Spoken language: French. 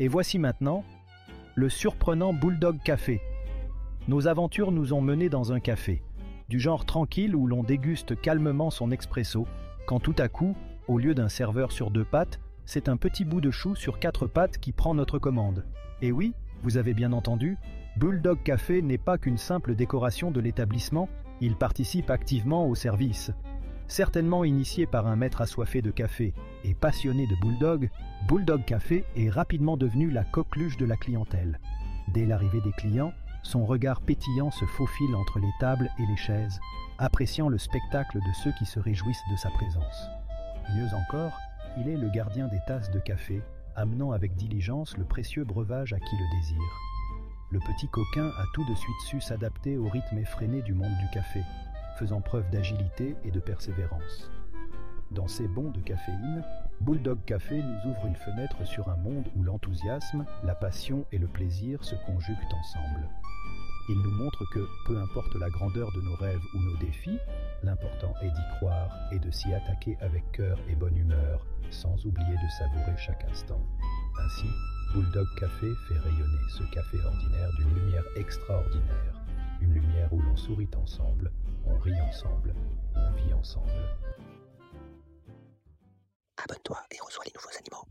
Et voici maintenant le surprenant Bulldog Café. Nos aventures nous ont menés dans un café, du genre tranquille où l'on déguste calmement son expresso, quand tout à coup, au lieu d'un serveur sur deux pattes, c'est un petit bout de chou sur quatre pattes qui prend notre commande. Et oui, vous avez bien entendu, Bulldog Café n'est pas qu'une simple décoration de l'établissement, il participe activement au service. Certainement initié par un maître assoiffé de café et passionné de Bulldog, Bulldog Café est rapidement devenu la coqueluche de la clientèle. Dès l'arrivée des clients, son regard pétillant se faufile entre les tables et les chaises, appréciant le spectacle de ceux qui se réjouissent de sa présence. Mieux encore, il est le gardien des tasses de café, amenant avec diligence le précieux breuvage à qui le désire. Le petit coquin a tout de suite su s'adapter au rythme effréné du monde du café, faisant preuve d'agilité et de persévérance. Dans ses bons de caféine, Bulldog Café nous ouvre une fenêtre sur un monde où l'enthousiasme, la passion et le plaisir se conjuguent ensemble. Il nous montre que, peu importe la grandeur de nos rêves ou nos défis, l'important est d'y croire et de s'y attaquer avec cœur et bonne humeur, sans oublier de savourer chaque instant. Ainsi, Bulldog Café fait rayonner ce café ordinaire d'une lumière extraordinaire, où l'on sourit ensemble, on rit ensemble, on vit ensemble. Abonne-toi et reçois les nouveaux animaux.